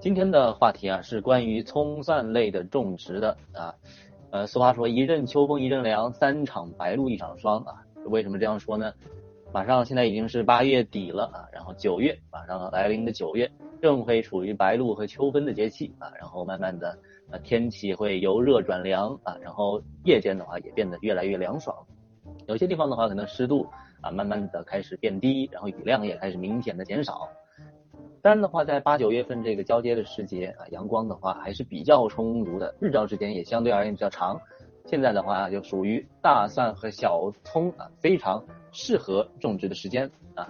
今天的话题啊是关于葱蒜类的种植的啊。呃，俗话说一阵秋风一阵凉，三场白露一场霜啊。为什么这样说呢？马上现在已经是八月底了啊，然后九月马上来临的九月，正会处于白露和秋分的节气啊。然后慢慢的，呃，天气会由热转凉啊，然后夜间的话也变得越来越凉爽。有些地方的话，可能湿度啊慢慢的开始变低，然后雨量也开始明显的减少。当然的话，在八九月份这个交接的时节啊，阳光的话还是比较充足的，日照时间也相对而言比较长。现在的话就属于大蒜和小葱啊非常适合种植的时间啊。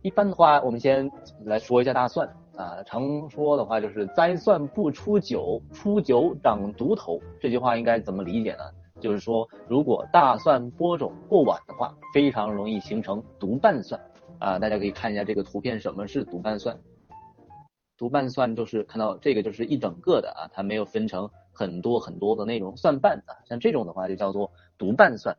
一般的话，我们先来说一下大蒜啊，常说的话就是栽蒜不出九，出九长毒头。这句话应该怎么理解呢？就是说，如果大蒜播种过晚的话，非常容易形成毒瓣蒜。啊，大家可以看一下这个图片，什么是独瓣蒜？独瓣蒜就是看到这个就是一整个的啊，它没有分成很多很多的那种蒜瓣啊，像这种的话就叫做独瓣蒜。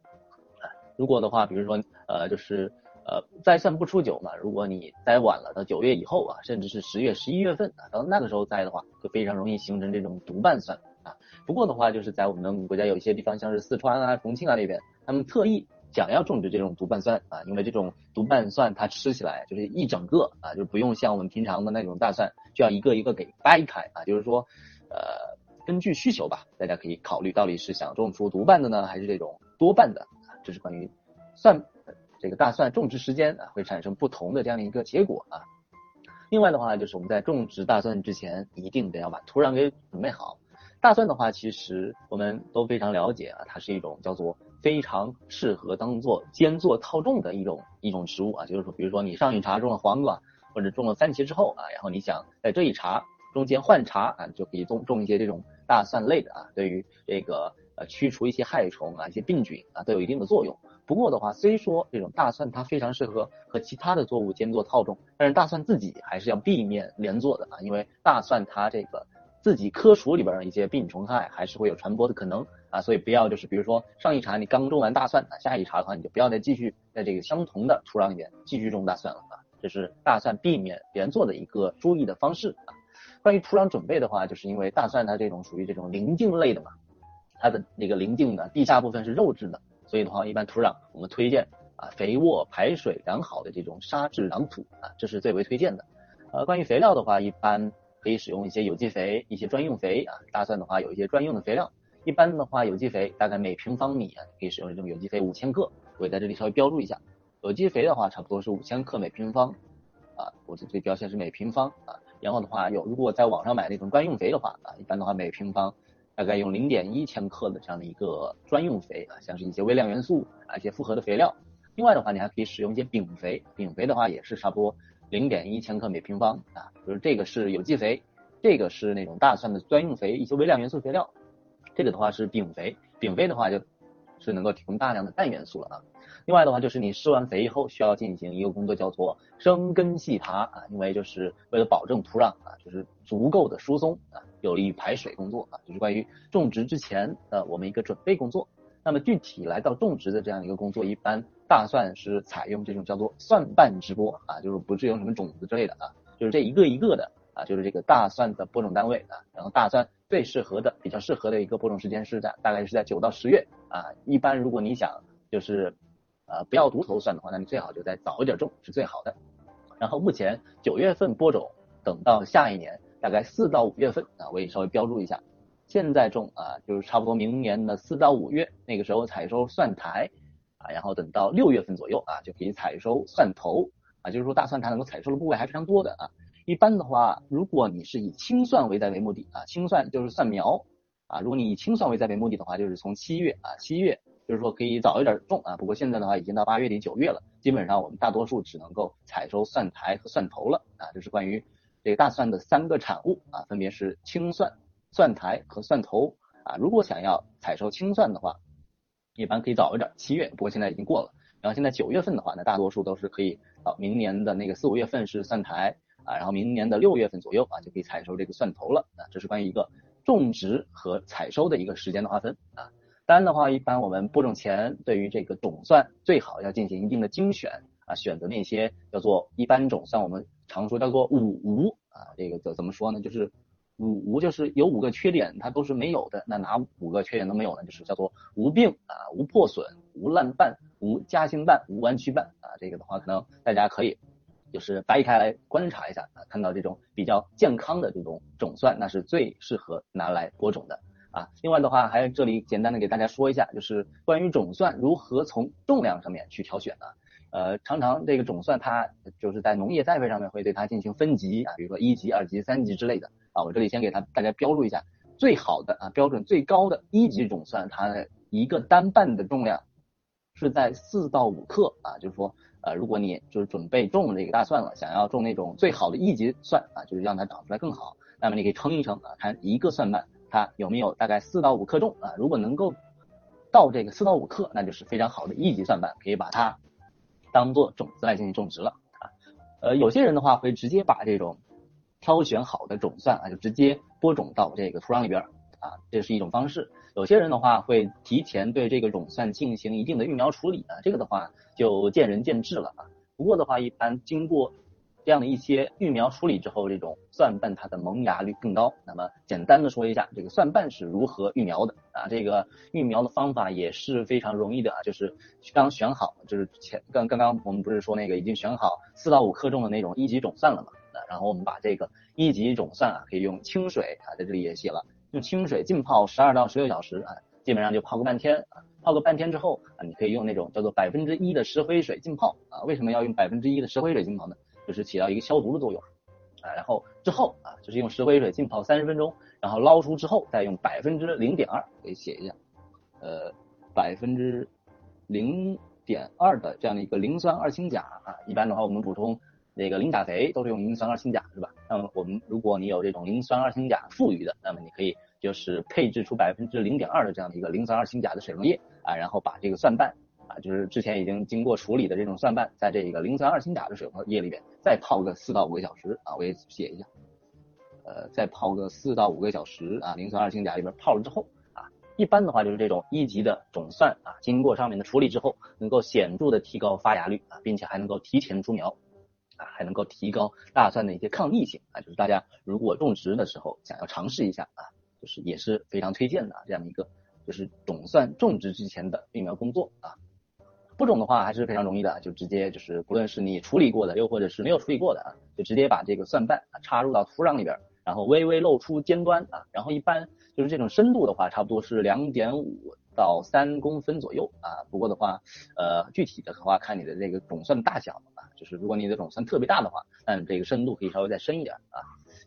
啊，如果的话，比如说呃，就是呃栽蒜不出九嘛，如果你栽晚了，到九月以后啊，甚至是十月、十一月份啊，到那个时候栽的话，就非常容易形成这种独瓣蒜啊。不过的话，就是在我们国家有一些地方，像是四川啊、重庆啊那边，他们特意。想要种植这种独瓣蒜啊，因为这种独瓣蒜它吃起来就是一整个啊，就不用像我们平常的那种大蒜，就要一个一个给掰开啊，就是说，呃，根据需求吧，大家可以考虑到底是想种出独瓣的呢，还是这种多瓣的啊，这是关于蒜这个大蒜种植时间啊会产生不同的这样的一个结果啊。另外的话，就是我们在种植大蒜之前，一定得要把土壤给准备好。大蒜的话，其实我们都非常了解啊，它是一种叫做。非常适合当做间作套种的一种一种植物啊，就是说，比如说你上一茬种了黄瓜或者种了番茄之后啊，然后你想在这一茬中间换茬啊，就可以种种一些这种大蒜类的啊，对于这个呃驱除一些害虫啊、一些病菌啊都有一定的作用。不过的话，虽说这种大蒜它非常适合和其他的作物间作套种，但是大蒜自己还是要避免连作的啊，因为大蒜它这个自己科属里边的一些病虫害还是会有传播的可能。啊，所以不要就是比如说上一茬你刚种完大蒜啊，下一茬的话你就不要再继续在这个相同的土壤里面继续种大蒜了啊，这是大蒜避免连作的一个注意的方式啊。关于土壤准备的话，就是因为大蒜它这种属于这种鳞茎类的嘛，它的那个鳞茎的地下部分是肉质的，所以的话一般土壤我们推荐啊肥沃排水良好的这种沙质壤土啊，这是最为推荐的。呃，关于肥料的话，一般可以使用一些有机肥，一些专用肥啊，大蒜的话有一些专用的肥料。一般的话，有机肥大概每平方米啊，可以使用这种有机肥五千克，我在这里稍微标注一下。有机肥的话，差不多是五千克每平方，啊，我这里标签是每平方啊。然后的话，有如果在网上买那种专用肥的话，啊，一般的话每平方大概用零点一千克的这样的一个专用肥啊，像是一些微量元素啊，一些复合的肥料。另外的话，你还可以使用一些丙肥，丙肥的话也是差不多零点一千克每平方啊，就是这个是有机肥，这个是那种大蒜的专用肥，一些微量元素肥料。这个的话是丙肥，丙肥的话就是能够提供大量的氮元素了啊。另外的话就是你施完肥以后需要进行一个工作叫做生根细耙啊，因为就是为了保证土壤啊就是足够的疏松啊，有利于排水工作啊，就是关于种植之前的我们一个准备工作。那么具体来到种植的这样一个工作，一般大蒜是采用这种叫做蒜瓣直播啊，就是不是用什么种子之类的啊，就是这一个一个的啊，就是这个大蒜的播种单位啊，然后大蒜。最适合的、比较适合的一个播种时间是在大概是在九到十月啊。一般如果你想就是呃不要独头蒜的话，那你最好就在早一点种是最好的。然后目前九月份播种，等到下一年大概四到五月份啊，我也稍微标注一下。现在种啊，就是差不多明年的四到五月那个时候采收蒜苔啊，然后等到六月份左右啊就可以采收蒜头啊，就是说大蒜它能够采收的部位还非常多的啊。一般的话，如果你是以青蒜为栽为目的啊，青蒜就是蒜苗啊。如果你以青蒜为栽为目的的话，就是从七月啊，七月就是说可以早一点种啊。不过现在的话，已经到八月底九月了，基本上我们大多数只能够采收蒜苔和蒜头了啊。这是关于这个大蒜的三个产物啊，分别是青蒜、蒜苔和蒜头啊。如果想要采收青蒜的话，一般可以早一点，七月。不过现在已经过了。然后现在九月份的话，那大多数都是可以到明年的那个四五月份是蒜苔。啊，然后明年的六月份左右啊，就可以采收这个蒜头了啊。这是关于一个种植和采收的一个时间的划分啊。当然的话，一般我们播种前对于这个种蒜最好要进行一定的精选啊，选择那些叫做一般种蒜，我们常说叫做五无啊，这个怎怎么说呢？就是五无就是有五个缺点，它都是没有的。那哪五个缺点都没有呢？就是叫做无病啊，无破损，无烂瓣，无夹心瓣，无弯曲瓣啊。这个的话，可能大家可以就是掰开来观察一下啊，看到这种比较健康的这种种蒜，那是最适合拿来播种的。啊，另外的话，还这里简单的给大家说一下，就是关于种蒜如何从重量上面去挑选呢？呃，常常这个种蒜它就是在农业栽培上面会对它进行分级啊，比如说一级、二级、三级之类的啊。我这里先给它大家标注一下，最好的啊标准最高的一级种蒜，它一个单瓣的重量是在四到五克啊，就是说呃，如果你就是准备种这个大蒜了，想要种那种最好的一级蒜啊，就是让它长出来更好，那么你可以称一称啊，看一个蒜瓣。它有没有大概四到五克重啊？如果能够到这个四到五克，那就是非常好的一级蒜瓣，可以把它当做种子来进行种植了啊。呃，有些人的话会直接把这种挑选好的种蒜啊，就直接播种到这个土壤里边啊，这是一种方式。有些人的话会提前对这个种蒜进行一定的育苗处理啊，这个的话就见仁见智了啊。不过的话，一般经过这样的一些育苗处理之后，这种蒜瓣它的萌芽率更高。那么简单的说一下，这个蒜瓣是如何育苗的啊？这个育苗的方法也是非常容易的啊，就是刚选好，就是前刚刚刚我们不是说那个已经选好四到五克重的那种一级种蒜了嘛？啊，然后我们把这个一级种蒜啊，可以用清水啊，在这里也写了，用清水浸泡十二到十六小时啊，基本上就泡个半天啊，泡个半天之后啊，你可以用那种叫做百分之一的石灰水浸泡啊。为什么要用百分之一的石灰水浸泡呢？就是起到一个消毒的作用，啊，然后之后啊，就是用石灰水浸泡三十分钟，然后捞出之后，再用百分之零点二给写一下，呃，百分之零点二的这样的一个磷酸二氢钾啊，一般的话我们补充那个磷钾肥都是用磷酸二氢钾是吧？那么我们如果你有这种磷酸二氢钾富余的，那么你可以就是配置出百分之零点二的这样的一个磷酸二氢钾的水溶液啊，然后把这个蒜瓣。啊，就是之前已经经过处理的这种蒜瓣，在这个磷酸二氢钾的水溶液里边再泡个四到五个小时啊，我也写一下，呃，再泡个四到五个小时啊，磷酸二氢钾里边泡了之后啊，一般的话就是这种一级的种蒜啊，经过上面的处理之后，能够显著的提高发芽率啊，并且还能够提前出苗还能够提高大蒜的一些抗逆性啊，就是大家如果种植的时候想要尝试一下啊，就是也是非常推荐的这样一个就是种蒜种植之前的育苗工作啊。播种的话还是非常容易的，就直接就是不论是你处理过的，又或者是没有处理过的啊，就直接把这个蒜瓣啊插入到土壤里边，然后微微露出尖端啊，然后一般就是这种深度的话，差不多是两点五到三公分左右啊。不过的话，呃，具体的话看你的这个种蒜的大小，就是如果你的种蒜特别大的话，那这个深度可以稍微再深一点啊。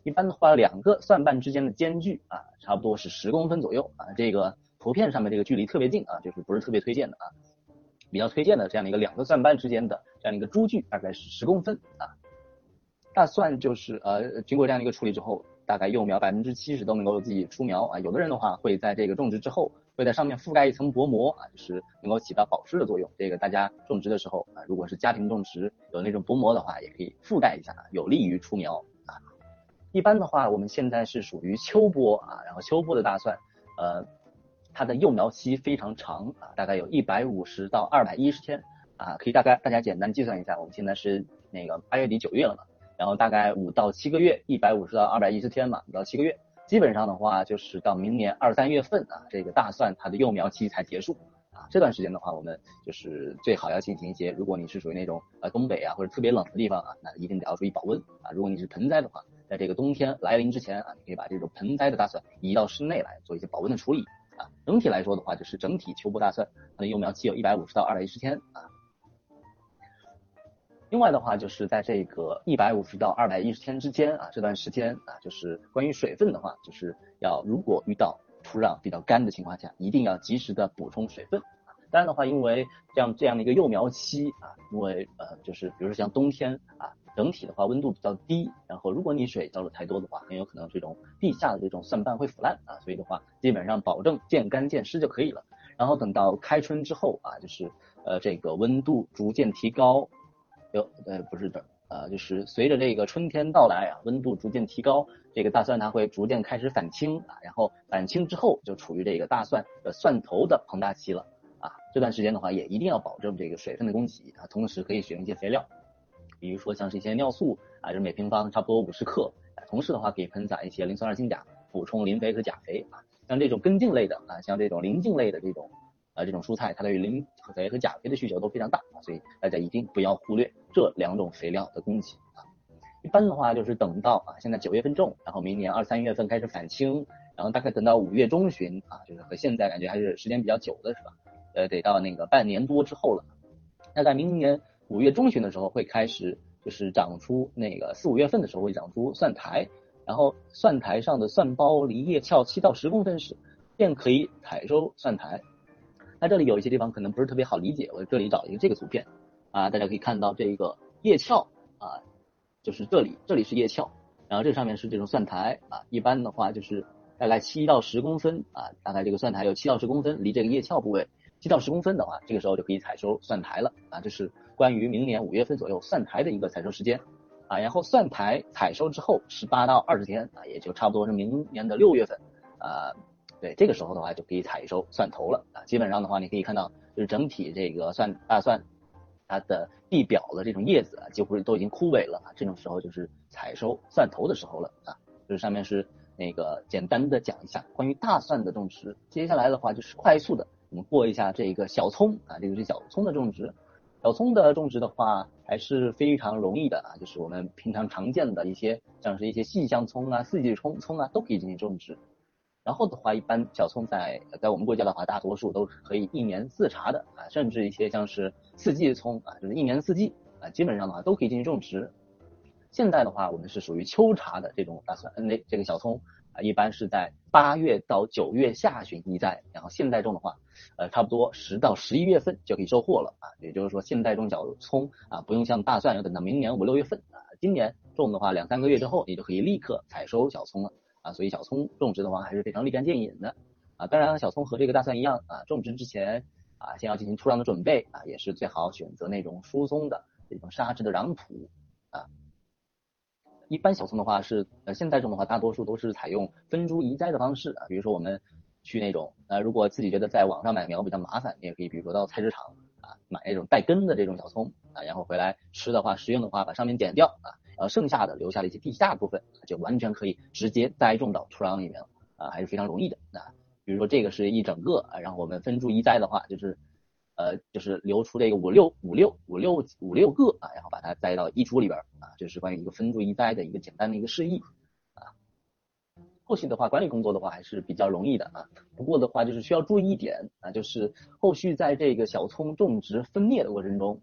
一般的话，两个蒜瓣之间的间距啊，差不多是十公分左右啊。这个图片上面这个距离特别近啊，就是不是特别推荐的啊。比较推荐的这样的一个两个蒜瓣之间的这样的一个株距大概是十公分啊。大蒜就是呃经过这样的一个处理之后，大概幼苗百分之七十都能够自己出苗啊。有的人的话会在这个种植之后会在上面覆盖一层薄膜啊，就是能够起到保湿的作用。这个大家种植的时候啊，如果是家庭种植有那种薄膜的话，也可以覆盖一下，有利于出苗啊。一般的话，我们现在是属于秋播啊，然后秋播的大蒜呃。它的幼苗期非常长啊，大概有一百五十到二百一十天啊，可以大概大家简单计算一下，我们现在是那个八月底九月了嘛，然后大概五到七个月，一百五十到二百一十天嘛，五到七个月，基本上的话就是到明年二三月份啊，这个大蒜它的幼苗期才结束啊，这段时间的话，我们就是最好要进行一些，如果你是属于那种呃东北啊或者特别冷的地方啊，那一定得要注意保温啊，如果你是盆栽的话，在这个冬天来临之前啊，你可以把这种盆栽的大蒜移到室内来做一些保温的处理。啊，整体来说的话，就是整体秋播大蒜它的幼苗期有一百五十到二百一十天啊。另外的话，就是在这个一百五十到二百一十天之间啊，这段时间啊，就是关于水分的话，就是要如果遇到土壤比较干的情况下，一定要及时的补充水分。当然的话，因为这样这样的一个幼苗期啊，因为呃，就是比如说像冬天啊。整体的话温度比较低，然后如果你水浇的太多的话，很有可能这种地下的这种蒜瓣会腐烂啊，所以的话基本上保证见干见湿就可以了。然后等到开春之后啊，就是呃这个温度逐渐提高，有呃不是的呃就是随着这个春天到来啊，温度逐渐提高，这个大蒜它会逐渐开始返青啊，然后返青之后就处于这个大蒜的蒜头的膨大期了啊，这段时间的话也一定要保证这个水分的供给啊，同时可以使用一些肥料。比如说像是一些尿素啊，就是每平方差不多五十克，同时的话可以喷洒一些磷酸二氢钾，补充磷肥和钾肥啊。像这种根茎类的啊，像这种鳞茎类的这种呃这种蔬菜，它对于磷肥和钾肥的需求都非常大，所以大家一定不要忽略这两种肥料的供给啊。一般的话就是等到啊现在九月份种，然后明年二三月份开始返青，然后大概等到五月中旬啊，就是和现在感觉还是时间比较久的是吧？呃，得到那个半年多之后了。那在明年五月中旬的时候会开始就是长出那个四五月份的时候会长出蒜苔。然后蒜苔上的蒜苞离叶鞘七到十公分时，便可以采收蒜苔。那这里有一些地方可能不是特别好理解，我这里找一个这个图片。啊，大家可以看到这个叶鞘啊，就是这里，这里是叶鞘，然后这上面是这种蒜苔啊，一般的话就是大概七到十公分啊，大概这个蒜苔有七到十公分离这个叶鞘部位七到十公分的话，这个时候就可以采收蒜苔了。啊，这是关于明年五月份左右蒜苔的一个采收时间。啊，然后蒜苔采收之后十八到二十天啊，也就差不多是明年的六月份啊，对，这个时候的话就可以采收蒜头了啊。基本上的话，你可以看到就是整体这个蒜大蒜它的地表的这种叶子啊，几乎都已经枯萎了啊。这种时候就是采收蒜头的时候了啊。就是上面是那个简单的讲一下关于大蒜的种植，接下来的话就是快速的我们过一下这个小葱啊，这个是小葱的种植。小葱的种植的话还是非常容易的啊，就是我们平常常见的一些，像是一些细香葱啊、四季葱葱啊，都可以进行种植。然后的话，一般小葱在在我们国家的话，大多数都是可以一年四茬的啊，甚至一些像是四季葱啊，就是一年四季啊，基本上的话都可以进行种植。现在的话，我们是属于秋茬的这种大蒜，那这个小葱啊。一般是在八月到九月下旬移栽，然后现在种的话，呃，差不多十到十一月份就可以收获了啊。也就是说，现在种小葱啊，不用像大蒜要等到明年五六月份啊。今年种的话，两三个月之后，你就可以立刻采收小葱了啊。所以小葱种植的话，还是非常立竿见影的啊。当然，小葱和这个大蒜一样啊，种植之前啊，先要进行土壤的准备啊，也是最好选择那种疏松的这种沙质的壤土啊。一般小葱的话是呃现在种的话，大多数都是采用分株移栽的方式啊。比如说我们去那种呃，如果自己觉得在网上买苗比较麻烦，你也可以比如说到菜市场啊买那种带根的这种小葱啊，然后回来吃的话，食用的话把上面剪掉啊，呃剩下的留下的一些地下部分，就完全可以直接栽种到土壤里面了啊，还是非常容易的啊。比如说这个是一整个啊，然后我们分株移栽的话，就是。呃，就是留出这个五六五六五六五六个啊，然后把它栽到一株里边啊，这是关于一个分株移栽的一个简单的一个示意啊。后续的话，管理工作的话还是比较容易的啊。不过的话，就是需要注意一点啊，就是后续在这个小葱种植分裂的过程中，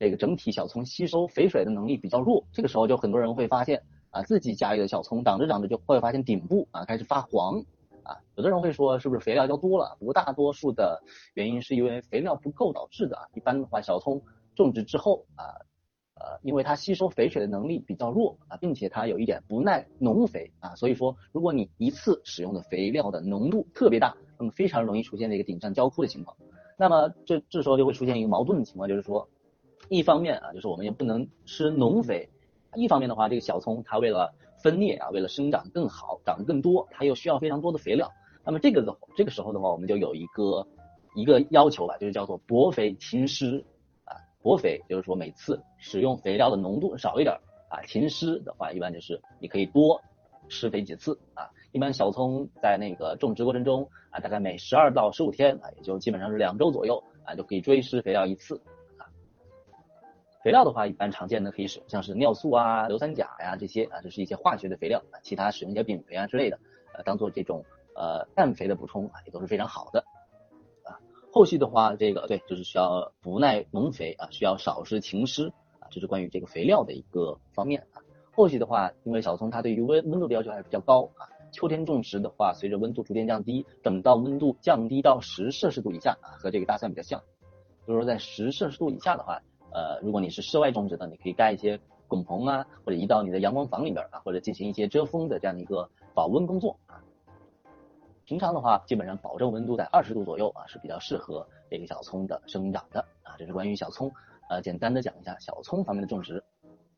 这个整体小葱吸收肥水的能力比较弱，这个时候就很多人会发现啊，自己家里的小葱长着长着就会发现顶部啊开始发黄。啊，有的人会说是不是肥料浇多了？不大多数的原因是因为肥料不够导致的。一般的话，小葱种植之后啊，呃，因为它吸收肥水的能力比较弱啊，并且它有一点不耐农肥啊，所以说如果你一次使用的肥料的浓度特别大，那么非常容易出现这个顶上焦枯的情况。那么这这时候就会出现一个矛盾的情况，就是说，一方面啊，就是我们也不能吃农肥，一方面的话，这个小葱它为了分裂啊，为了生长更好，长得更多，它又需要非常多的肥料。那么这个的这个时候的话，我们就有一个一个要求吧，就是叫做薄肥勤施啊。薄肥就是说每次使用肥料的浓度少一点啊。勤施的话，一般就是你可以多施肥几次啊。一般小葱在那个种植过程中啊，大概每十二到十五天啊，也就基本上是两周左右啊，就可以追施肥料一次。肥料的话，一般常见的可以使用像是尿素啊、硫酸钾呀这些啊，这是一些化学的肥料啊。其他使用一些丙肥啊之类的，呃，当做这种呃氮肥的补充啊，也都是非常好的啊。后续的话，这个对，就是需要不耐农肥啊，需要少施勤施啊，这是关于这个肥料的一个方面啊。后续的话，因为小葱它对于温温度的要求还是比较高啊，秋天种植的话，随着温度逐渐降低，等到温度降低到十摄氏度以下啊，和这个大蒜比较像，就是说在十摄氏度以下的话。呃，如果你是室外种植的，你可以盖一些拱棚啊，或者移到你的阳光房里边啊，或者进行一些遮风的这样的一个保温工作啊。平常的话，基本上保证温度在二十度左右啊，是比较适合这个小葱的生长的啊。这是关于小葱，呃，简单的讲一下小葱方面的种植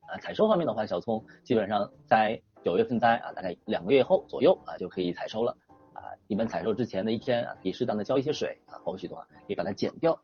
啊。采收方面的话，小葱基本上在九月份栽啊，大概两个月后左右啊就可以采收了啊。一般采收之前的一天啊，可以适当的浇一些水啊，后续的话可以把它剪掉。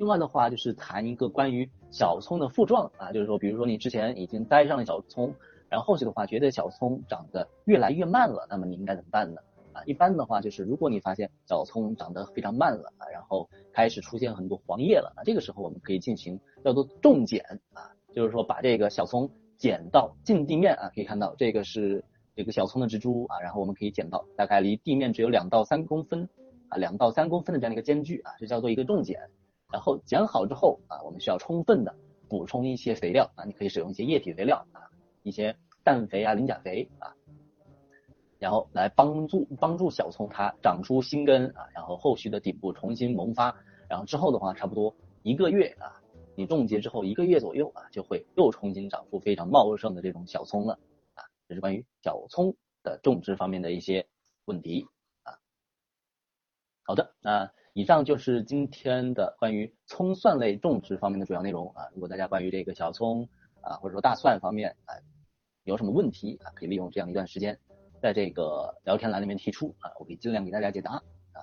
另外的话就是谈一个关于小葱的副状啊，就是说，比如说你之前已经栽上了小葱，然后后续的话，觉得小葱长得越来越慢了，那么你应该怎么办呢？啊，一般的话就是如果你发现小葱长得非常慢了啊，然后开始出现很多黄叶了，那这个时候我们可以进行叫做重剪啊，就是说把这个小葱剪到近地面啊，可以看到这个是这个小葱的植株啊，然后我们可以剪到大概离地面只有两到三公分啊，两到三公分的这样一个间距啊，这叫做一个重剪。然后剪好之后啊，我们需要充分的补充一些肥料啊，你可以使用一些液体肥料啊，一些氮肥啊、磷钾肥啊。然后来帮助帮助小葱它长出新根啊，然后后续的顶部重新萌发，然后之后的话差不多一个月啊，你种结之后一个月左右啊，就会又重新长出非常茂盛的这种小葱了啊。这是关于小葱的种植方面的一些问题啊。好的，那以上就是今天的关于葱蒜类种植方面的主要内容啊。如果大家关于这个小葱啊或者说大蒜方面啊有什么问题啊，可以利用这样一段时间。在这个聊天栏里面提出啊，我可以尽量给大家解答啊。